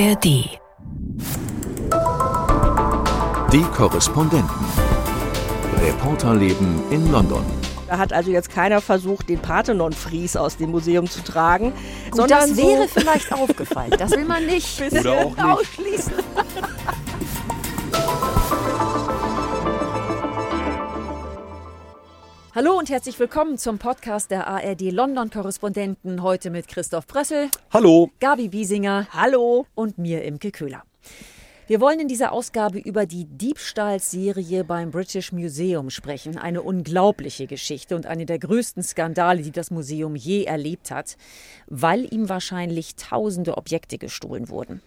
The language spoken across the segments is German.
ARD. Die Korrespondenten. Reporterleben in London. Da hat also jetzt keiner versucht, den Parthenon-Fries aus dem Museum zu tragen. Gut, sondern das wäre vielleicht aufgefallen. Das will man nicht. Oder auch nicht. ausschließen. Hallo und herzlich willkommen zum Podcast der ARD London Korrespondenten. Heute mit Christoph Brössel. Hallo. Gabi Biesinger. Hallo. Und mir Imke Köhler. Wir wollen in dieser Ausgabe über die Diebstahlserie beim British Museum sprechen. Eine unglaubliche Geschichte und eine der größten Skandale, die das Museum je erlebt hat, weil ihm wahrscheinlich tausende Objekte gestohlen wurden.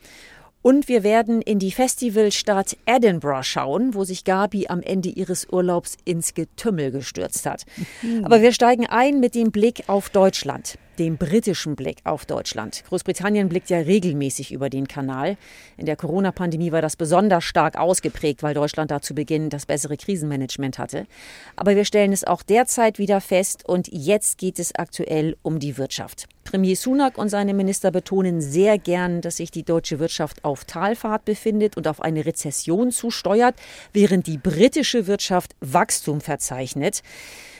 Und wir werden in die Festivalstadt Edinburgh schauen, wo sich Gabi am Ende ihres Urlaubs ins Getümmel gestürzt hat. Aber wir steigen ein mit dem Blick auf Deutschland dem britischen Blick auf Deutschland. Großbritannien blickt ja regelmäßig über den Kanal. In der Corona-Pandemie war das besonders stark ausgeprägt, weil Deutschland da zu Beginn das bessere Krisenmanagement hatte. Aber wir stellen es auch derzeit wieder fest und jetzt geht es aktuell um die Wirtschaft. Premier Sunak und seine Minister betonen sehr gern, dass sich die deutsche Wirtschaft auf Talfahrt befindet und auf eine Rezession zusteuert, während die britische Wirtschaft Wachstum verzeichnet.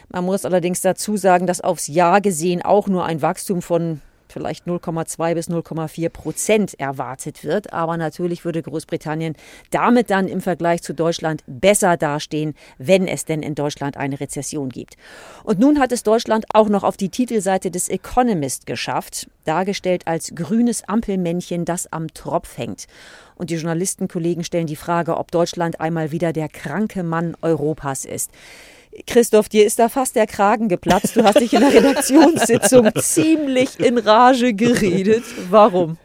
Man muss allerdings dazu sagen, dass aufs Jahr gesehen auch nur ein Wachstum von vielleicht 0,2 bis 0,4 Prozent erwartet wird. Aber natürlich würde Großbritannien damit dann im Vergleich zu Deutschland besser dastehen, wenn es denn in Deutschland eine Rezession gibt. Und nun hat es Deutschland auch noch auf die Titelseite des Economist geschafft, dargestellt als grünes Ampelmännchen, das am Tropf hängt. Und die Journalistenkollegen stellen die Frage, ob Deutschland einmal wieder der kranke Mann Europas ist. Christoph, dir ist da fast der Kragen geplatzt. Du hast dich in der Redaktionssitzung ziemlich in Rage geredet. Warum?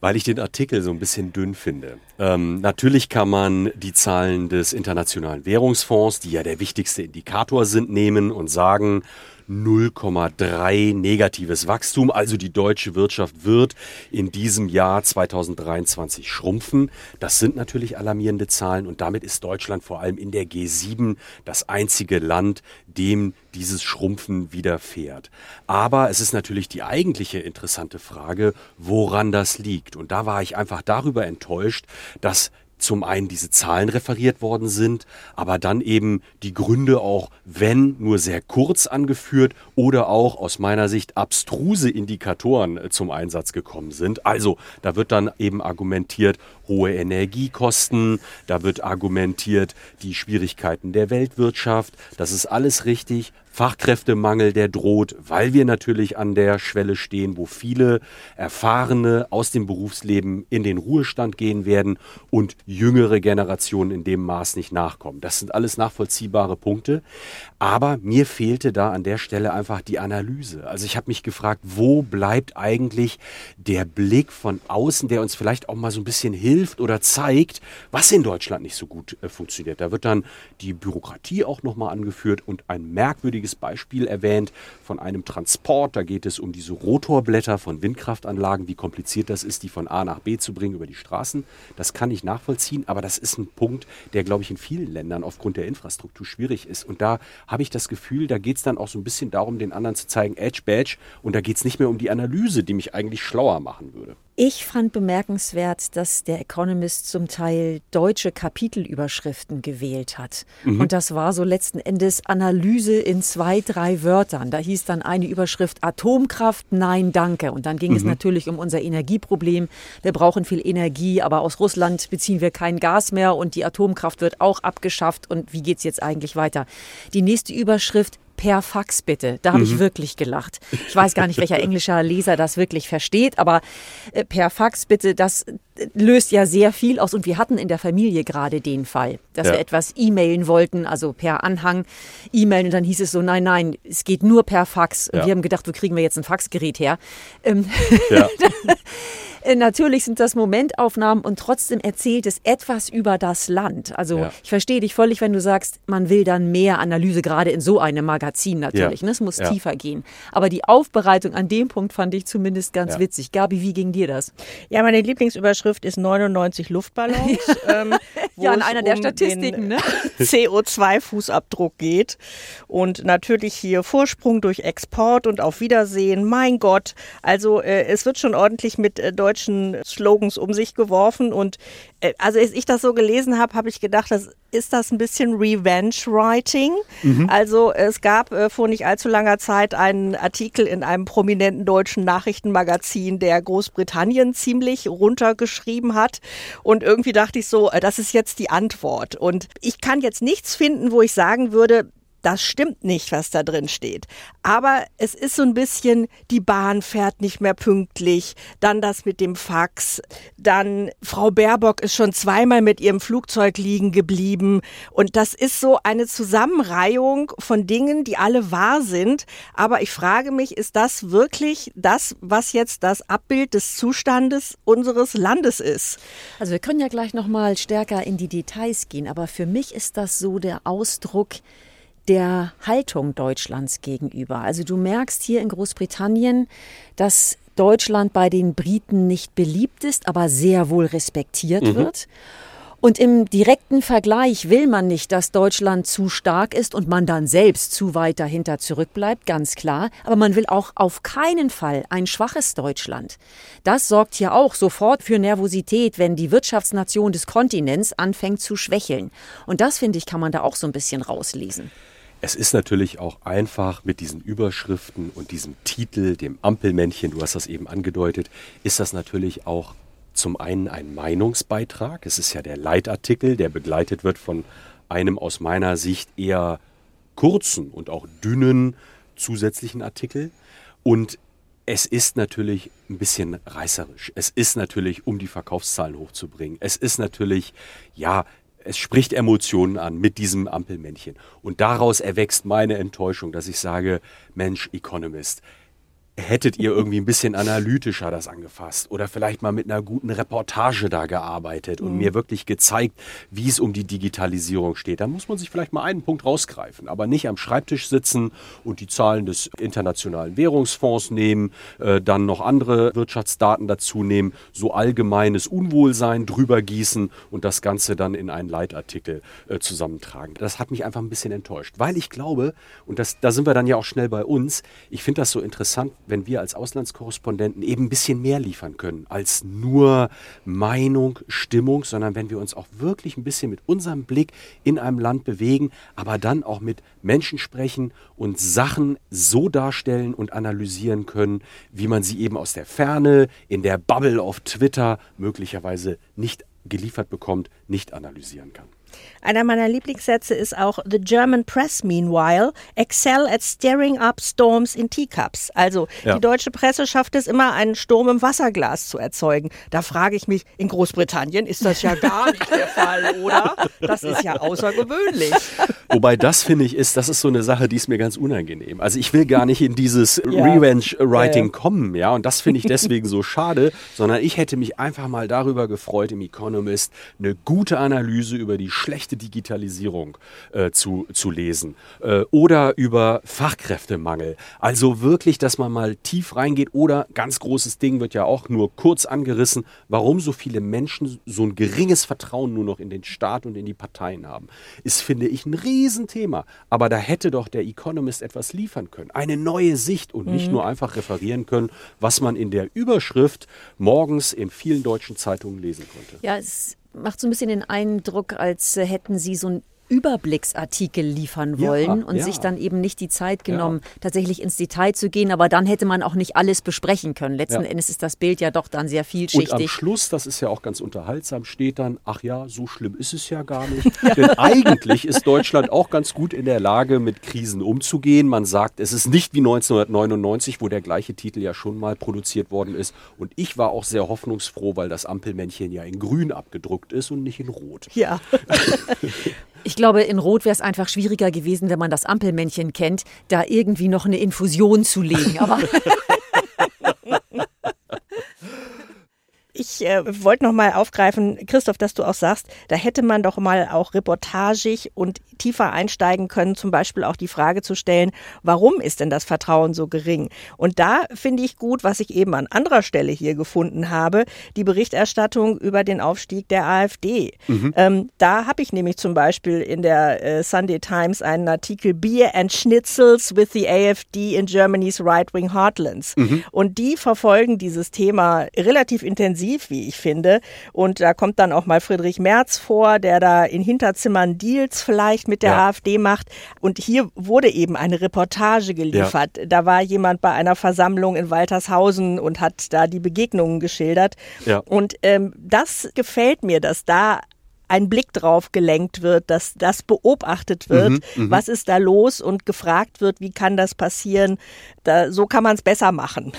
Weil ich den Artikel so ein bisschen dünn finde. Ähm, natürlich kann man die Zahlen des Internationalen Währungsfonds, die ja der wichtigste Indikator sind, nehmen und sagen, 0,3 negatives Wachstum. Also die deutsche Wirtschaft wird in diesem Jahr 2023 schrumpfen. Das sind natürlich alarmierende Zahlen und damit ist Deutschland vor allem in der G7 das einzige Land, dem dieses Schrumpfen widerfährt. Aber es ist natürlich die eigentliche interessante Frage, woran das liegt. Und da war ich einfach darüber enttäuscht, dass zum einen diese Zahlen referiert worden sind, aber dann eben die Gründe auch, wenn nur sehr kurz angeführt oder auch aus meiner Sicht abstruse Indikatoren äh, zum Einsatz gekommen sind. Also da wird dann eben argumentiert, hohe Energiekosten, da wird argumentiert, die Schwierigkeiten der Weltwirtschaft, das ist alles richtig, Fachkräftemangel, der droht, weil wir natürlich an der Schwelle stehen, wo viele Erfahrene aus dem Berufsleben in den Ruhestand gehen werden und jüngere Generationen in dem Maß nicht nachkommen. Das sind alles nachvollziehbare Punkte. Aber mir fehlte da an der Stelle einfach die Analyse. Also ich habe mich gefragt, wo bleibt eigentlich der Blick von außen, der uns vielleicht auch mal so ein bisschen hilft oder zeigt, was in Deutschland nicht so gut äh, funktioniert. Da wird dann die Bürokratie auch nochmal angeführt und ein merkwürdiges lustiges Beispiel erwähnt von einem Transport. Da geht es um diese Rotorblätter von Windkraftanlagen, wie kompliziert das ist, die von A nach B zu bringen über die Straßen. Das kann ich nachvollziehen, aber das ist ein Punkt, der, glaube ich, in vielen Ländern aufgrund der Infrastruktur schwierig ist. Und da habe ich das Gefühl, da geht es dann auch so ein bisschen darum, den anderen zu zeigen, Edge Badge. Und da geht es nicht mehr um die Analyse, die mich eigentlich schlauer machen würde. Ich fand bemerkenswert, dass der Economist zum Teil deutsche Kapitelüberschriften gewählt hat. Mhm. Und das war so letzten Endes Analyse in zwei, drei Wörtern. Da hieß dann eine Überschrift Atomkraft, nein, danke. Und dann ging mhm. es natürlich um unser Energieproblem. Wir brauchen viel Energie, aber aus Russland beziehen wir kein Gas mehr und die Atomkraft wird auch abgeschafft. Und wie geht es jetzt eigentlich weiter? Die nächste Überschrift per Fax bitte. Da habe mhm. ich wirklich gelacht. Ich weiß gar nicht, welcher englischer Leser das wirklich versteht, aber äh, per Fax bitte, das äh, löst ja sehr viel aus. Und wir hatten in der Familie gerade den Fall, dass ja. wir etwas e-mailen wollten, also per Anhang e-mailen. Und dann hieß es so, nein, nein, es geht nur per Fax. Und ja. wir haben gedacht, wo kriegen wir jetzt ein Faxgerät her? Ähm, ja. Äh, natürlich sind das Momentaufnahmen und trotzdem erzählt es etwas über das Land. Also ja. ich verstehe dich völlig, wenn du sagst, man will dann mehr Analyse, gerade in so einem Magazin natürlich. Ja. Ne? Es muss ja. tiefer gehen. Aber die Aufbereitung an dem Punkt fand ich zumindest ganz witzig. Gabi, wie ging dir das? Ja, meine Lieblingsüberschrift ist 99 Luftballons. ähm, ja, in einer um der Statistiken, ne? CO2-Fußabdruck geht. Und natürlich hier Vorsprung durch Export und auf Wiedersehen. Mein Gott, also äh, es wird schon ordentlich mit äh, deutschen Slogans um sich geworfen. Und äh, also als ich das so gelesen habe, habe ich gedacht, das ist das ein bisschen Revenge-Writing. Mhm. Also es gab äh, vor nicht allzu langer Zeit einen Artikel in einem prominenten deutschen Nachrichtenmagazin, der Großbritannien ziemlich runtergeschrieben hat. Und irgendwie dachte ich so, äh, das ist jetzt die Antwort. Und ich kann jetzt nichts finden, wo ich sagen würde, das stimmt nicht, was da drin steht. Aber es ist so ein bisschen, die Bahn fährt nicht mehr pünktlich, dann das mit dem Fax, dann Frau Baerbock ist schon zweimal mit ihrem Flugzeug liegen geblieben. Und das ist so eine Zusammenreihung von Dingen, die alle wahr sind. Aber ich frage mich, ist das wirklich das, was jetzt das Abbild des Zustandes unseres Landes ist? Also wir können ja gleich noch mal stärker in die Details gehen. Aber für mich ist das so der Ausdruck, der Haltung Deutschlands gegenüber. Also du merkst hier in Großbritannien, dass Deutschland bei den Briten nicht beliebt ist, aber sehr wohl respektiert mhm. wird. Und im direkten Vergleich will man nicht, dass Deutschland zu stark ist und man dann selbst zu weit dahinter zurückbleibt, ganz klar. Aber man will auch auf keinen Fall ein schwaches Deutschland. Das sorgt ja auch sofort für Nervosität, wenn die Wirtschaftsnation des Kontinents anfängt zu schwächeln. Und das, finde ich, kann man da auch so ein bisschen rauslesen. Es ist natürlich auch einfach mit diesen Überschriften und diesem Titel, dem Ampelmännchen, du hast das eben angedeutet, ist das natürlich auch zum einen ein Meinungsbeitrag. Es ist ja der Leitartikel, der begleitet wird von einem aus meiner Sicht eher kurzen und auch dünnen zusätzlichen Artikel. Und es ist natürlich ein bisschen reißerisch. Es ist natürlich, um die Verkaufszahlen hochzubringen. Es ist natürlich, ja, es spricht Emotionen an mit diesem Ampelmännchen. Und daraus erwächst meine Enttäuschung, dass ich sage, Mensch, Economist, hättet ihr irgendwie ein bisschen analytischer das angefasst oder vielleicht mal mit einer guten Reportage da gearbeitet und mhm. mir wirklich gezeigt, wie es um die Digitalisierung steht. Da muss man sich vielleicht mal einen Punkt rausgreifen, aber nicht am Schreibtisch sitzen und die Zahlen des Internationalen Währungsfonds nehmen, äh, dann noch andere Wirtschaftsdaten dazu nehmen, so allgemeines Unwohlsein drüber gießen und das Ganze dann in einen Leitartikel äh, zusammentragen. Das hat mich einfach ein bisschen enttäuscht, weil ich glaube, und das, da sind wir dann ja auch schnell bei uns, ich finde das so interessant, wenn wir als Auslandskorrespondenten eben ein bisschen mehr liefern können als nur Meinung, Stimmung, sondern wenn wir uns auch wirklich ein bisschen mit unserem Blick in einem Land bewegen, aber dann auch mit Menschen sprechen und Sachen so darstellen und analysieren können, wie man sie eben aus der Ferne, in der Bubble auf Twitter möglicherweise nicht geliefert bekommt, nicht analysieren kann. Einer meiner Lieblingssätze ist auch The German Press meanwhile excel at stirring up storms in teacups. Also ja. die deutsche Presse schafft es immer, einen Sturm im Wasserglas zu erzeugen. Da frage ich mich, in Großbritannien ist das ja gar nicht der Fall, oder? Das ist ja außergewöhnlich. Wobei das finde ich ist, das ist so eine Sache, die ist mir ganz unangenehm. Also ich will gar nicht in dieses ja. Revenge-Writing ja, kommen, ja, und das finde ich deswegen so schade, sondern ich hätte mich einfach mal darüber gefreut, im Economist eine gute Analyse über die schlechte Digitalisierung äh, zu, zu lesen äh, oder über Fachkräftemangel. Also wirklich, dass man mal tief reingeht oder ganz großes Ding wird ja auch nur kurz angerissen, warum so viele Menschen so ein geringes Vertrauen nur noch in den Staat und in die Parteien haben. Ist, finde ich, ein Riesenthema. Aber da hätte doch der Economist etwas liefern können. Eine neue Sicht und nicht mhm. nur einfach referieren können, was man in der Überschrift morgens in vielen deutschen Zeitungen lesen konnte. Ja, es macht so ein bisschen den Eindruck, als hätten Sie so ein Überblicksartikel liefern wollen ja, und ja. sich dann eben nicht die Zeit genommen, ja. tatsächlich ins Detail zu gehen. Aber dann hätte man auch nicht alles besprechen können. Letzten Endes ist das Bild ja doch dann sehr vielschichtig. Und am Schluss, das ist ja auch ganz unterhaltsam, steht dann, ach ja, so schlimm ist es ja gar nicht. Denn eigentlich ist Deutschland auch ganz gut in der Lage, mit Krisen umzugehen. Man sagt, es ist nicht wie 1999, wo der gleiche Titel ja schon mal produziert worden ist. Und ich war auch sehr hoffnungsfroh, weil das Ampelmännchen ja in grün abgedruckt ist und nicht in rot. Ja. Ich glaube, in Rot wäre es einfach schwieriger gewesen, wenn man das Ampelmännchen kennt, da irgendwie noch eine Infusion zu legen. Aber ich äh, wollte noch mal aufgreifen, Christoph, dass du auch sagst, da hätte man doch mal auch reportagig und tiefer einsteigen können, zum Beispiel auch die Frage zu stellen, warum ist denn das Vertrauen so gering? Und da finde ich gut, was ich eben an anderer Stelle hier gefunden habe, die Berichterstattung über den Aufstieg der AfD. Mhm. Ähm, da habe ich nämlich zum Beispiel in der äh, Sunday Times einen Artikel Beer and Schnitzels with the AfD in Germany's Right-Wing Heartlands. Mhm. Und die verfolgen dieses Thema relativ intensiv, wie ich finde. Und da kommt dann auch mal Friedrich Merz vor, der da in Hinterzimmern Deals vielleicht mit der ja. AfD macht. Und hier wurde eben eine Reportage geliefert. Ja. Da war jemand bei einer Versammlung in Waltershausen und hat da die Begegnungen geschildert. Ja. Und ähm, das gefällt mir, dass da ein Blick drauf gelenkt wird, dass das beobachtet wird, mhm, mhm, was ist da los und gefragt wird, wie kann das passieren. Da, so kann man es besser machen.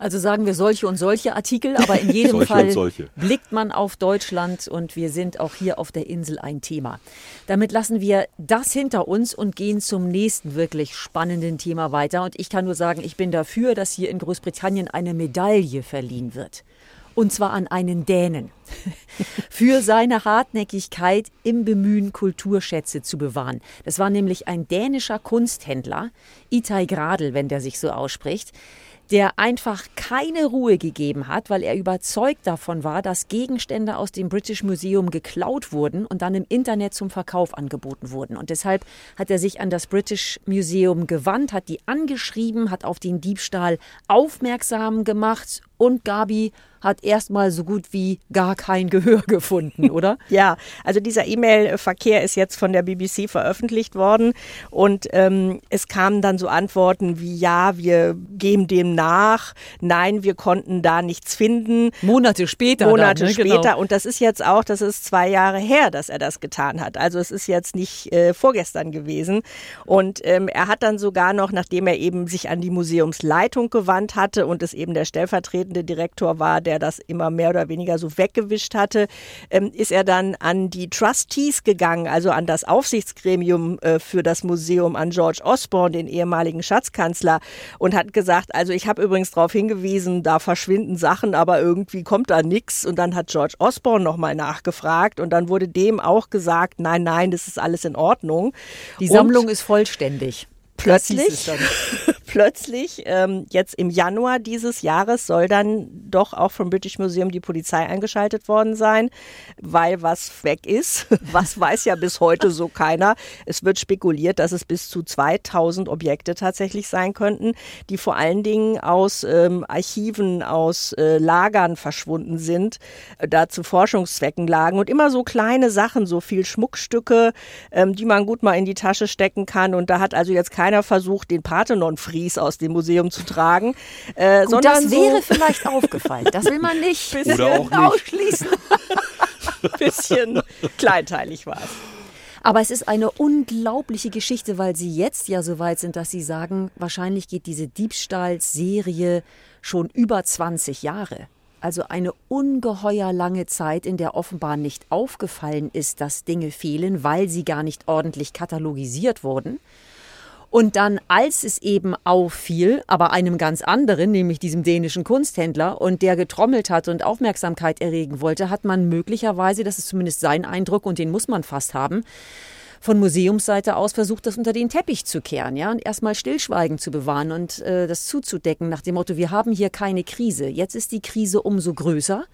Also sagen wir solche und solche Artikel, aber in jedem Fall blickt man auf Deutschland und wir sind auch hier auf der Insel ein Thema. Damit lassen wir das hinter uns und gehen zum nächsten wirklich spannenden Thema weiter. Und ich kann nur sagen, ich bin dafür, dass hier in Großbritannien eine Medaille verliehen wird und zwar an einen Dänen, für seine Hartnäckigkeit im Bemühen, Kulturschätze zu bewahren. Das war nämlich ein dänischer Kunsthändler, Itai Gradl, wenn der sich so ausspricht, der einfach keine Ruhe gegeben hat, weil er überzeugt davon war, dass Gegenstände aus dem British Museum geklaut wurden und dann im Internet zum Verkauf angeboten wurden. Und deshalb hat er sich an das British Museum gewandt, hat die angeschrieben, hat auf den Diebstahl aufmerksam gemacht und Gabi hat erstmal so gut wie gar kein Gehör gefunden, oder? ja, also dieser E-Mail-Verkehr ist jetzt von der BBC veröffentlicht worden und ähm, es kamen dann so Antworten wie ja, wir geben dem nach, nein, wir konnten da nichts finden. Monate später. Monate dann, ne? später genau. und das ist jetzt auch, das ist zwei Jahre her, dass er das getan hat. Also es ist jetzt nicht äh, vorgestern gewesen und ähm, er hat dann sogar noch, nachdem er eben sich an die Museumsleitung gewandt hatte und es eben der stellvertretende Direktor war, der das immer mehr oder weniger so weggewischt hatte, ähm, ist er dann an die Trustees gegangen, also an das Aufsichtsgremium äh, für das Museum, an George Osborne, den ehemaligen Schatzkanzler, und hat gesagt, also ich habe übrigens darauf hingewiesen, da verschwinden Sachen, aber irgendwie kommt da nichts. Und dann hat George Osborne nochmal nachgefragt und dann wurde dem auch gesagt, nein, nein, das ist alles in Ordnung. Die Sammlung und ist vollständig. Plötzlich plötzlich, ähm, jetzt im Januar dieses Jahres, soll dann doch auch vom British Museum die Polizei eingeschaltet worden sein, weil was weg ist. Was weiß ja bis heute so keiner. Es wird spekuliert, dass es bis zu 2000 Objekte tatsächlich sein könnten, die vor allen Dingen aus ähm, Archiven, aus äh, Lagern verschwunden sind, äh, da zu Forschungszwecken lagen und immer so kleine Sachen, so viel Schmuckstücke, ähm, die man gut mal in die Tasche stecken kann. Und da hat also jetzt keiner versucht, den Parthenon-Frieden Fries aus dem Museum zu tragen. Äh, Gut, sondern das wäre so vielleicht aufgefallen. Das will man nicht, Oder auch nicht. ausschließen. bisschen kleinteilig war es. Aber es ist eine unglaubliche Geschichte, weil Sie jetzt ja so weit sind, dass Sie sagen, wahrscheinlich geht diese Diebstahlserie schon über 20 Jahre. Also eine ungeheuer lange Zeit, in der offenbar nicht aufgefallen ist, dass Dinge fehlen, weil sie gar nicht ordentlich katalogisiert wurden. Und dann, als es eben auffiel, aber einem ganz anderen, nämlich diesem dänischen Kunsthändler, und der getrommelt hat und Aufmerksamkeit erregen wollte, hat man möglicherweise, das ist zumindest sein Eindruck und den muss man fast haben, von Museumsseite aus versucht, das unter den Teppich zu kehren, ja, und erstmal Stillschweigen zu bewahren und äh, das zuzudecken nach dem Motto, wir haben hier keine Krise. Jetzt ist die Krise umso größer.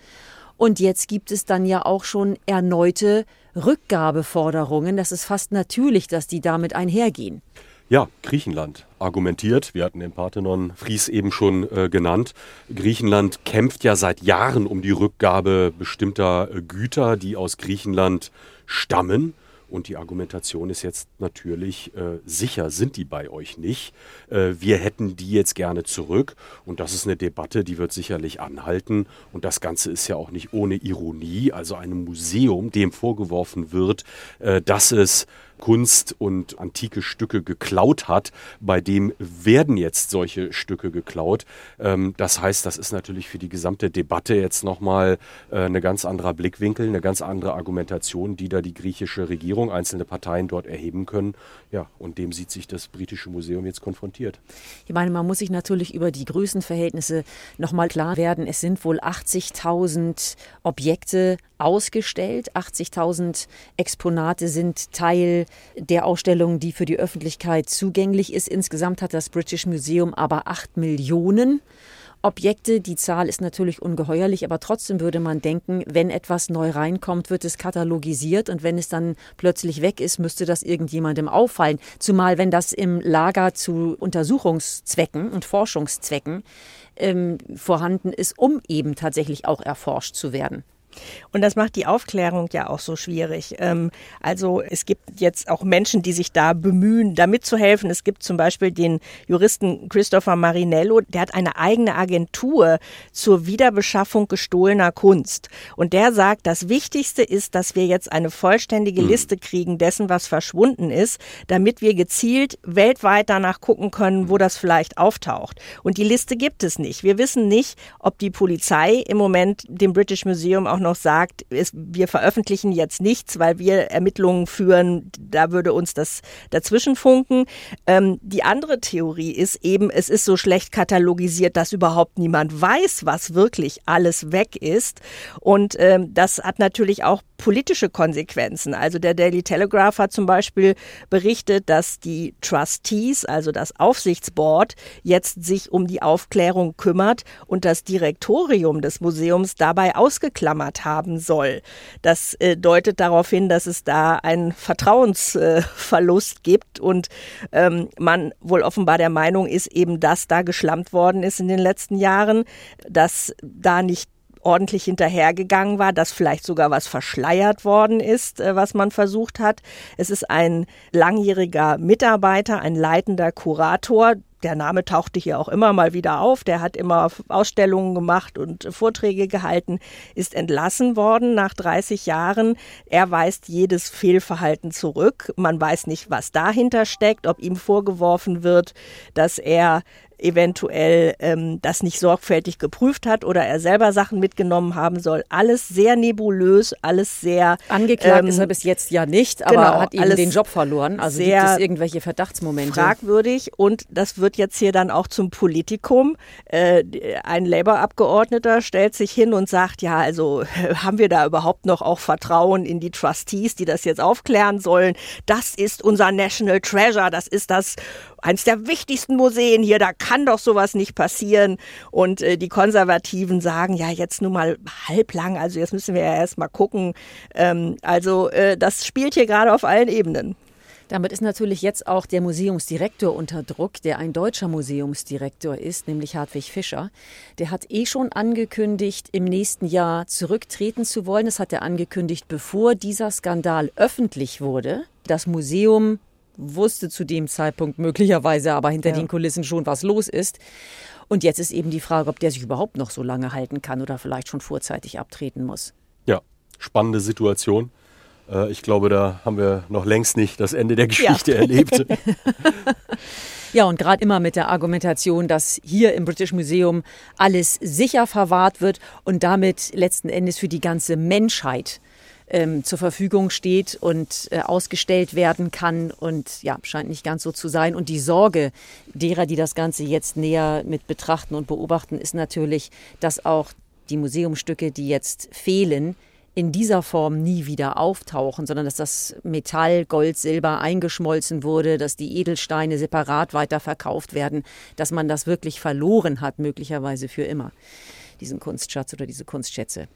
Und jetzt gibt es dann ja auch schon erneute Rückgabeforderungen. Das ist fast natürlich, dass die damit einhergehen. Ja, Griechenland argumentiert. Wir hatten den Parthenon Fries eben schon äh, genannt. Griechenland kämpft ja seit Jahren um die Rückgabe bestimmter äh, Güter, die aus Griechenland stammen. Und die Argumentation ist jetzt natürlich, äh, sicher sind die bei euch nicht. Äh, wir hätten die jetzt gerne zurück. Und das ist eine Debatte, die wird sicherlich anhalten. Und das Ganze ist ja auch nicht ohne Ironie. Also einem Museum, dem vorgeworfen wird, äh, dass es Kunst und antike Stücke geklaut hat, bei dem werden jetzt solche Stücke geklaut. Ähm, das heißt, das ist natürlich für die gesamte Debatte jetzt nochmal äh, eine ganz anderer Blickwinkel, eine ganz andere Argumentation, die da die griechische Regierung, einzelne Parteien dort erheben können. Ja, und dem sieht sich das britische Museum jetzt konfrontiert. Ich meine, man muss sich natürlich über die Größenverhältnisse nochmal klar werden. Es sind wohl 80.000 Objekte ausgestellt. 80.000 Exponate sind Teil der Ausstellung, die für die Öffentlichkeit zugänglich ist. Insgesamt hat das British Museum aber 8 Millionen Objekte. Die Zahl ist natürlich ungeheuerlich, aber trotzdem würde man denken, wenn etwas neu reinkommt, wird es katalogisiert und wenn es dann plötzlich weg ist, müsste das irgendjemandem auffallen. Zumal wenn das im Lager zu Untersuchungszwecken und Forschungszwecken ähm, vorhanden ist, um eben tatsächlich auch erforscht zu werden. Und das macht die Aufklärung ja auch so schwierig. Ähm, also es gibt jetzt auch Menschen, die sich da bemühen, da mitzuhelfen. Es gibt zum Beispiel den Juristen Christopher Marinello, der hat eine eigene Agentur zur Wiederbeschaffung gestohlener Kunst. Und der sagt, das Wichtigste ist, dass wir jetzt eine vollständige mhm. Liste kriegen dessen, was verschwunden ist, damit wir gezielt weltweit danach gucken können, wo das vielleicht auftaucht. Und die Liste gibt es nicht. Wir wissen nicht, ob die Polizei im Moment dem British Museum auch noch noch sagt, ist, wir veröffentlichen jetzt nichts, weil wir Ermittlungen führen, da würde uns das dazwischen funken. Ähm, die andere Theorie ist eben, es ist so schlecht katalogisiert, dass überhaupt niemand weiß, was wirklich alles weg ist. Und ähm, das hat natürlich auch politische Konsequenzen. Also der Daily Telegraph hat zum Beispiel berichtet, dass die Trustees, also das Aufsichtsboard, jetzt sich um die Aufklärung kümmert und das Direktorium des Museums dabei ausgeklammert haben soll. Das äh, deutet darauf hin, dass es da einen Vertrauensverlust äh, gibt und ähm, man wohl offenbar der Meinung ist, eben, dass da geschlampt worden ist in den letzten Jahren, dass da nicht ordentlich hinterhergegangen war, dass vielleicht sogar was verschleiert worden ist, äh, was man versucht hat. Es ist ein langjähriger Mitarbeiter, ein leitender Kurator, der Name tauchte hier auch immer mal wieder auf. Der hat immer Ausstellungen gemacht und Vorträge gehalten, ist entlassen worden nach 30 Jahren. Er weist jedes Fehlverhalten zurück. Man weiß nicht, was dahinter steckt, ob ihm vorgeworfen wird, dass er eventuell ähm, das nicht sorgfältig geprüft hat oder er selber Sachen mitgenommen haben soll. Alles sehr nebulös, alles sehr angeklagt ähm, ist er bis jetzt ja nicht, aber genau, hat eben den Job verloren. Also gibt es irgendwelche Verdachtsmomente? Fragwürdig und das wird jetzt hier dann auch zum Politikum. Äh, ein Labour-Abgeordneter stellt sich hin und sagt, ja, also haben wir da überhaupt noch auch Vertrauen in die Trustees, die das jetzt aufklären sollen? Das ist unser National Treasure, das ist das eines der wichtigsten Museen hier, da kann doch sowas nicht passieren. Und äh, die Konservativen sagen, ja, jetzt nur mal halblang, also jetzt müssen wir ja erst mal gucken. Ähm, also äh, das spielt hier gerade auf allen Ebenen. Damit ist natürlich jetzt auch der Museumsdirektor unter Druck, der ein deutscher Museumsdirektor ist, nämlich Hartwig Fischer. Der hat eh schon angekündigt, im nächsten Jahr zurücktreten zu wollen. Das hat er angekündigt, bevor dieser Skandal öffentlich wurde. Das Museum wusste zu dem Zeitpunkt möglicherweise aber hinter ja. den Kulissen schon, was los ist. Und jetzt ist eben die Frage, ob der sich überhaupt noch so lange halten kann oder vielleicht schon vorzeitig abtreten muss. Ja, spannende Situation. Äh, ich glaube, da haben wir noch längst nicht das Ende der Geschichte ja. erlebt. Ja, und gerade immer mit der Argumentation, dass hier im British Museum alles sicher verwahrt wird und damit letzten Endes für die ganze Menschheit ähm, zur Verfügung steht und äh, ausgestellt werden kann. Und ja, scheint nicht ganz so zu sein. Und die Sorge derer, die das Ganze jetzt näher mit betrachten und beobachten, ist natürlich, dass auch die Museumstücke, die jetzt fehlen, in dieser Form nie wieder auftauchen, sondern dass das Metall, Gold, Silber eingeschmolzen wurde, dass die Edelsteine separat weiterverkauft werden, dass man das wirklich verloren hat, möglicherweise für immer, diesen Kunstschatz oder diese Kunstschätze.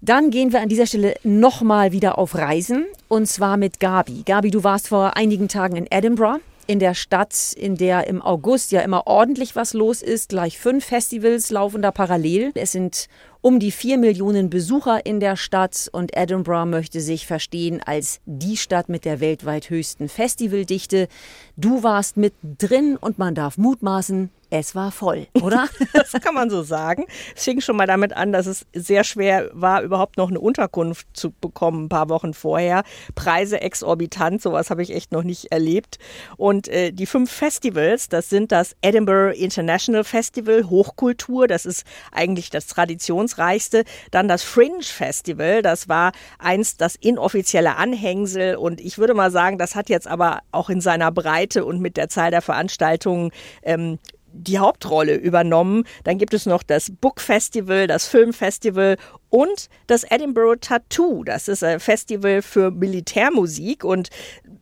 Dann gehen wir an dieser Stelle nochmal wieder auf Reisen und zwar mit Gabi. Gabi, du warst vor einigen Tagen in Edinburgh in der Stadt, in der im August ja immer ordentlich was los ist. Gleich fünf Festivals laufen da parallel. Es sind um die vier Millionen Besucher in der Stadt und Edinburgh möchte sich verstehen als die Stadt mit der weltweit höchsten Festivaldichte. Du warst mit drin und man darf mutmaßen, es war voll, oder? das kann man so sagen. Es fing schon mal damit an, dass es sehr schwer war, überhaupt noch eine Unterkunft zu bekommen, ein paar Wochen vorher. Preise exorbitant, sowas habe ich echt noch nicht erlebt. Und äh, die fünf Festivals, das sind das Edinburgh International Festival, Hochkultur, das ist eigentlich das traditionsreichste. Dann das Fringe Festival, das war einst das inoffizielle Anhängsel. Und ich würde mal sagen, das hat jetzt aber auch in seiner Breite und mit der Zahl der Veranstaltungen ähm, die Hauptrolle übernommen. Dann gibt es noch das Book Festival, das Film Festival und das Edinburgh Tattoo. Das ist ein Festival für Militärmusik und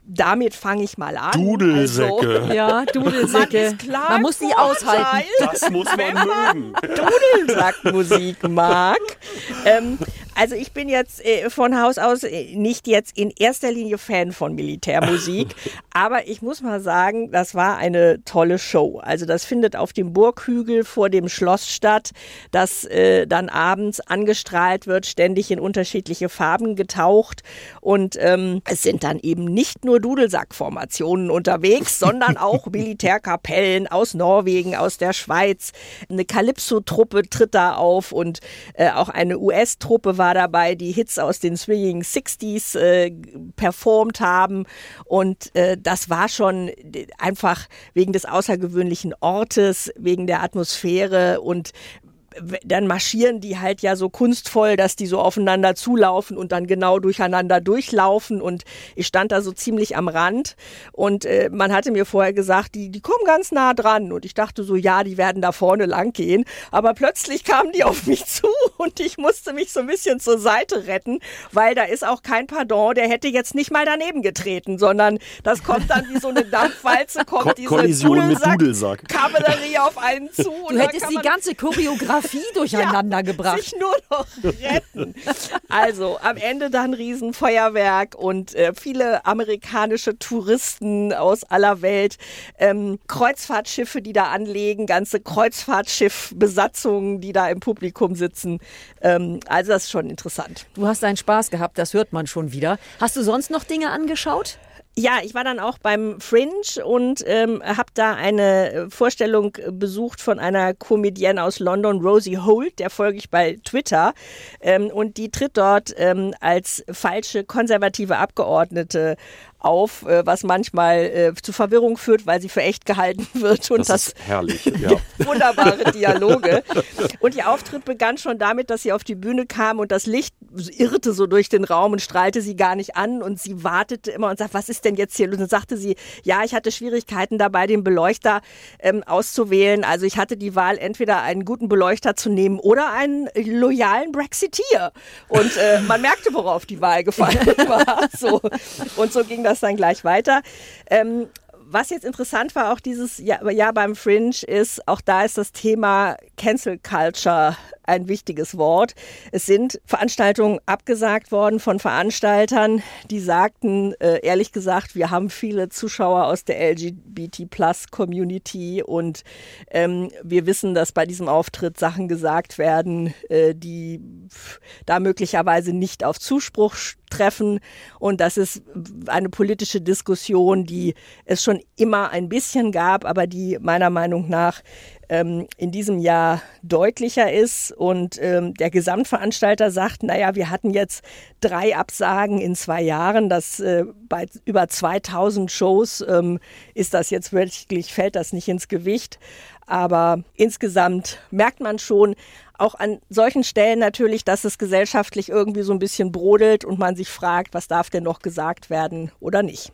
damit fange ich mal an. Dudelsäcke. Also, ja, Dudelsäcke. Man, klar man muss die aushalten. Das muss man mögen. Dudelsackmusik mag. Ähm, also ich bin jetzt äh, von Haus aus äh, nicht jetzt in erster Linie Fan von Militärmusik, aber ich muss mal sagen, das war eine tolle Show. Also das findet auf dem Burghügel vor dem Schloss statt, das äh, dann abends angestrahlt wird, ständig in unterschiedliche Farben getaucht und ähm, es sind dann eben nicht nur Dudelsackformationen unterwegs, sondern auch Militärkapellen aus Norwegen, aus der Schweiz. Eine Calypso-Truppe tritt da auf und auch eine US-Truppe war war dabei, die Hits aus den Swinging 60s äh, performt haben. Und äh, das war schon einfach wegen des außergewöhnlichen Ortes, wegen der Atmosphäre und dann marschieren die halt ja so kunstvoll, dass die so aufeinander zulaufen und dann genau durcheinander durchlaufen. Und ich stand da so ziemlich am Rand und äh, man hatte mir vorher gesagt, die, die kommen ganz nah dran. Und ich dachte so, ja, die werden da vorne lang gehen. Aber plötzlich kamen die auf mich zu und ich musste mich so ein bisschen zur Seite retten, weil da ist auch kein Pardon, der hätte jetzt nicht mal daneben getreten, sondern das kommt dann wie so eine Dampfwalze, kommt Ko diese Kollision Dudelsack, mit Dudelsack. Kavallerie auf einen zu. Du hättest die ganze Choreografie Choreografie durcheinander ja, gebracht. Sich nur noch retten. Also am Ende dann Riesenfeuerwerk und äh, viele amerikanische Touristen aus aller Welt, ähm, Kreuzfahrtschiffe, die da anlegen, ganze Kreuzfahrtschiffbesatzungen, die da im Publikum sitzen. Ähm, also das ist schon interessant. Du hast deinen Spaß gehabt, das hört man schon wieder. Hast du sonst noch Dinge angeschaut? Ja, ich war dann auch beim Fringe und ähm, habe da eine Vorstellung besucht von einer Comedienne aus London, Rosie Holt, der folge ich bei Twitter. Ähm, und die tritt dort ähm, als falsche konservative Abgeordnete auf, äh, was manchmal äh, zu Verwirrung führt, weil sie für echt gehalten wird. Und das, das ist herrlich. Ja. wunderbare Dialoge. Und ihr Auftritt begann schon damit, dass sie auf die Bühne kam und das Licht irrte so durch den Raum und strahlte sie gar nicht an. Und sie wartete immer und sagte, was ist denn jetzt hier? Und dann sagte sie, ja, ich hatte Schwierigkeiten dabei, den Beleuchter ähm, auszuwählen. Also ich hatte die Wahl, entweder einen guten Beleuchter zu nehmen oder einen loyalen Brexiteer. Und äh, man merkte, worauf die Wahl gefallen war. So. Und so ging das dann gleich weiter. Ähm, was jetzt interessant war, auch dieses Jahr, Jahr beim Fringe, ist, auch da ist das Thema Cancel Culture ein wichtiges Wort. Es sind Veranstaltungen abgesagt worden von Veranstaltern, die sagten, äh, ehrlich gesagt, wir haben viele Zuschauer aus der LGBT-Plus-Community und ähm, wir wissen, dass bei diesem Auftritt Sachen gesagt werden, äh, die da möglicherweise nicht auf Zuspruch treffen. Und das ist eine politische Diskussion, die es schon immer ein bisschen gab, aber die meiner Meinung nach ähm, in diesem Jahr deutlicher ist. Und ähm, der Gesamtveranstalter sagt, naja, wir hatten jetzt drei Absagen in zwei Jahren. Das äh, bei über 2000 Shows ähm, ist das jetzt wirklich, fällt das nicht ins Gewicht. Aber insgesamt merkt man schon, auch an solchen Stellen natürlich, dass es gesellschaftlich irgendwie so ein bisschen brodelt und man sich fragt, was darf denn noch gesagt werden oder nicht.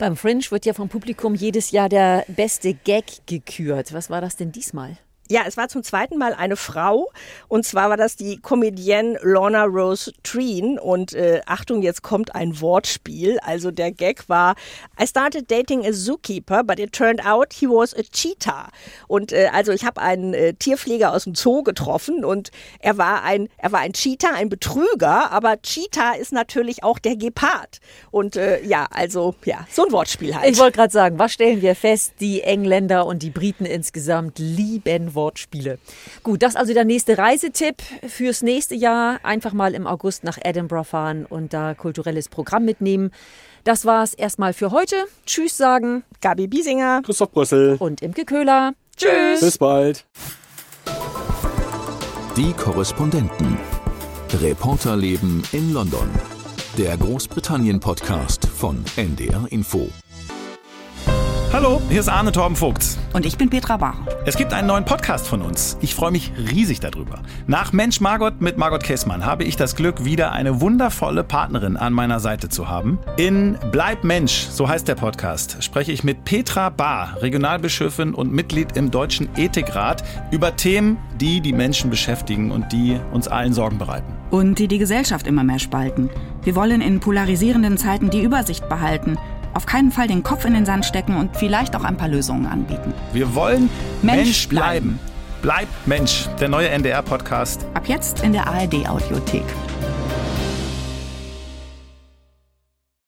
Beim Fringe wird ja vom Publikum jedes Jahr der beste Gag gekürt. Was war das denn diesmal? Ja, es war zum zweiten Mal eine Frau und zwar war das die Comedienne Lorna Rose Treen und äh, Achtung, jetzt kommt ein Wortspiel. Also der Gag war, I started dating a zookeeper, but it turned out he was a cheetah. Und äh, also ich habe einen äh, Tierpfleger aus dem Zoo getroffen und er war ein er war ein Cheetah, ein Betrüger, aber Cheetah ist natürlich auch der Gepard. Und äh, ja, also ja, so ein Wortspiel halt. Ich wollte gerade sagen, was stellen wir fest? Die Engländer und die Briten insgesamt lieben Wortspiele. Wortspiele. Gut, das ist also der nächste Reisetipp fürs nächste Jahr. Einfach mal im August nach Edinburgh fahren und da kulturelles Programm mitnehmen. Das war's erstmal für heute. Tschüss sagen. Gabi Biesinger. Christoph Brüssel. Und Imke Köhler. Tschüss. Bis bald. Die Korrespondenten. Reporterleben in London. Der Großbritannien-Podcast von NDR Info. Hallo, hier ist Arne Torben Vogt. Und ich bin Petra Bach. Es gibt einen neuen Podcast von uns. Ich freue mich riesig darüber. Nach Mensch Margot mit Margot Käßmann habe ich das Glück, wieder eine wundervolle Partnerin an meiner Seite zu haben. In Bleib Mensch, so heißt der Podcast, spreche ich mit Petra Bahr, Regionalbischöfin und Mitglied im Deutschen Ethikrat, über Themen, die die Menschen beschäftigen und die uns allen Sorgen bereiten. Und die die Gesellschaft immer mehr spalten. Wir wollen in polarisierenden Zeiten die Übersicht behalten auf keinen Fall den Kopf in den Sand stecken und vielleicht auch ein paar Lösungen anbieten. Wir wollen Mensch Mensch bleiben. Bleib Mensch, der neue NDR-Podcast. Ab jetzt in der ARD-Audiothek.